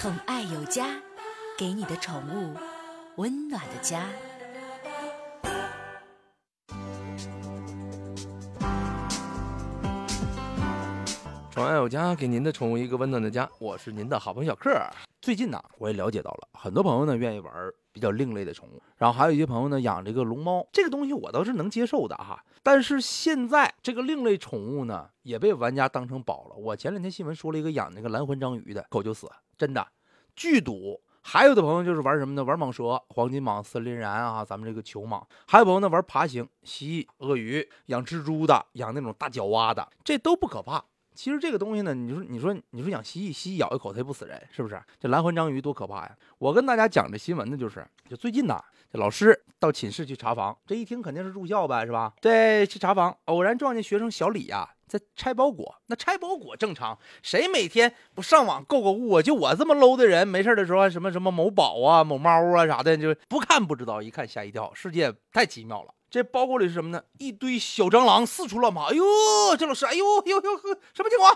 宠爱有家，给你的宠物温暖的家。宠爱有家，给您的宠物一个温暖的家。我是您的好朋友小克。最近呢，我也了解到了，很多朋友呢愿意玩比较另类的宠物，然后还有一些朋友呢养这个龙猫，这个东西我倒是能接受的哈。但是现在这个另类宠物呢，也被玩家当成宝了。我前两天新闻说了一个养那个蓝环章鱼的，狗就死，真的巨毒。还有的朋友就是玩什么呢？玩蟒蛇、黄金蟒、森林蚺啊，咱们这个球蟒。还有朋友呢玩爬行、蜥蜴、鳄鱼，养蜘蛛的，养那种大脚蛙的，这都不可怕。其实这个东西呢，你说，你说，你说养蜥蜴，蜥蜴咬一口它也不死人，是不是？这蓝环章鱼多可怕呀！我跟大家讲这新闻呢，就是就最近呐，这老师到寝室去查房，这一听肯定是住校呗，是吧？对，去查房，偶然撞见学生小李呀，在拆包裹。那拆包裹正常，谁每天不上网购购物啊？就我这么 low 的人，没事的时候什么什么某宝啊、某猫啊啥的，就不看不知道，一看吓一跳，世界太奇妙了。这包裹里是什么呢？一堆小蟑螂四处乱跑。哎呦，这老师，哎呦呦呦呵，什么情况？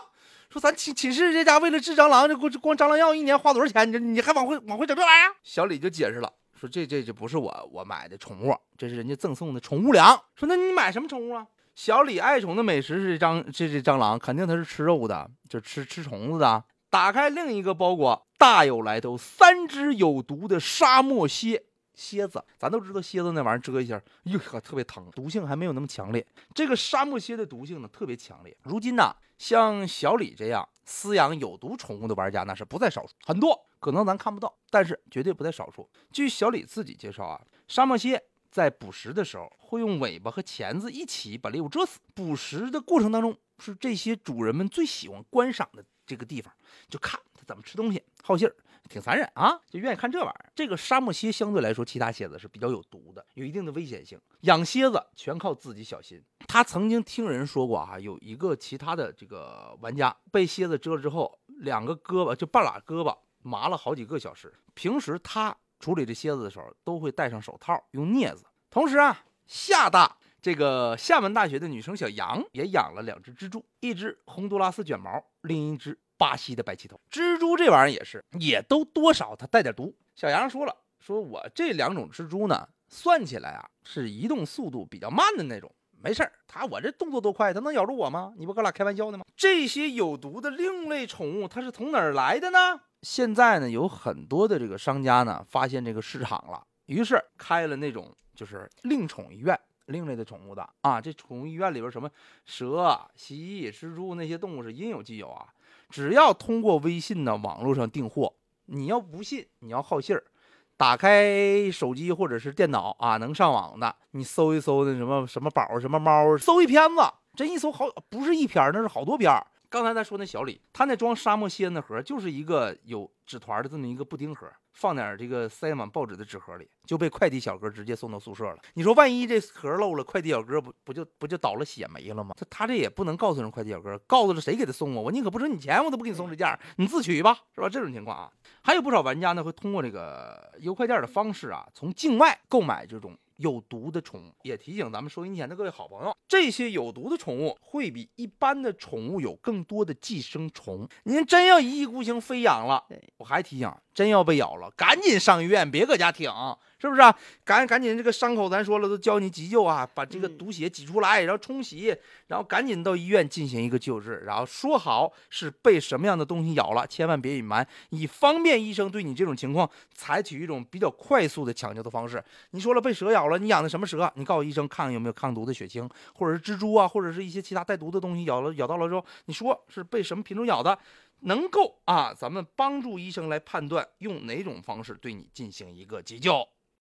说咱寝寝室这家为了治蟑螂，这光光蟑螂药一年花多少钱？你这你还往回往回整这玩意儿？小李就解释了，说这这这不是我我买的宠物，这是人家赠送的宠物粮。说那你买什么宠物啊？小李爱宠的美食是蟑这这蟑螂，肯定它是吃肉的，就吃吃虫子的。打开另一个包裹，大有来头，三只有毒的沙漠蝎。蝎子，咱都知道蝎子那玩意儿蛰一下，哟呵，特别疼，毒性还没有那么强烈。这个沙漠蝎的毒性呢，特别强烈。如今呢，像小李这样饲养有毒宠物的玩家那是不在少数，很多可能咱看不到，但是绝对不在少数。据小李自己介绍啊，沙漠蝎在捕食的时候会用尾巴和钳子一起把猎物蛰死。捕食的过程当中，是这些主人们最喜欢观赏的这个地方，就看它怎么吃东西，好信儿。挺残忍啊，就愿意看这玩意儿。这个沙漠蝎相对来说，其他蝎子是比较有毒的，有一定的危险性。养蝎子全靠自己小心。他曾经听人说过啊，有一个其他的这个玩家被蝎子蛰了之后，两个胳膊就半拉胳膊麻了好几个小时。平时他处理这蝎子的时候，都会戴上手套，用镊子。同时啊，厦大这个厦门大学的女生小杨也养了两只蜘蛛，一只洪都拉斯卷毛，另一只。巴西的白鳍头蜘蛛这玩意儿也是，也都多少它带点毒。小杨说了，说我这两种蜘蛛呢，算起来啊是移动速度比较慢的那种，没事儿，它我这动作多快，它能咬住我吗？你不跟我俩开玩笑呢吗？这些有毒的另类宠物，它是从哪儿来的呢？现在呢，有很多的这个商家呢，发现这个市场了，于是开了那种就是另宠医院，另类的宠物的啊，这宠物医院里边什么蛇、蜥蜴、蜘蛛那些动物是应有尽有啊。只要通过微信呢，网络上订货，你要不信，你要好信儿，打开手机或者是电脑啊，能上网的，你搜一搜那什么什么宝什么猫，搜一篇子，这一搜好不是一篇，那是好多篇儿。刚才咱说那小李，他那装沙漠蝎那盒就是一个有纸团的这么一个布丁盒。放点这个塞满报纸的纸盒里，就被快递小哥直接送到宿舍了。你说万一这盒漏了，快递小哥不不就不就倒了血没了吗？他他这也不能告诉人快递小哥，告诉了谁给他送啊？我宁可不收你钱，我都不给你送这件，你自取吧，是吧？这种情况啊，还有不少玩家呢会通过这个邮快件的方式啊，从境外购买这种。有毒的宠物，也提醒咱们收音前的各位好朋友，这些有毒的宠物会比一般的宠物有更多的寄生虫。您真要一意孤行非养了，我还提醒，真要被咬了，赶紧上医院，别搁家挺。是不是啊？赶赶紧这个伤口，咱说了都教你急救啊，把这个毒血挤出来，然后冲洗，然后赶紧到医院进行一个救治，然后说好是被什么样的东西咬了，千万别隐瞒，以方便医生对你这种情况采取一种比较快速的抢救的方式。你说了被蛇咬了，你养的什么蛇？你告诉医生看看有没有抗毒的血清，或者是蜘蛛啊，或者是一些其他带毒的东西咬了咬到了之后，你说是被什么品种咬的？能够啊，咱们帮助医生来判断用哪种方式对你进行一个急救。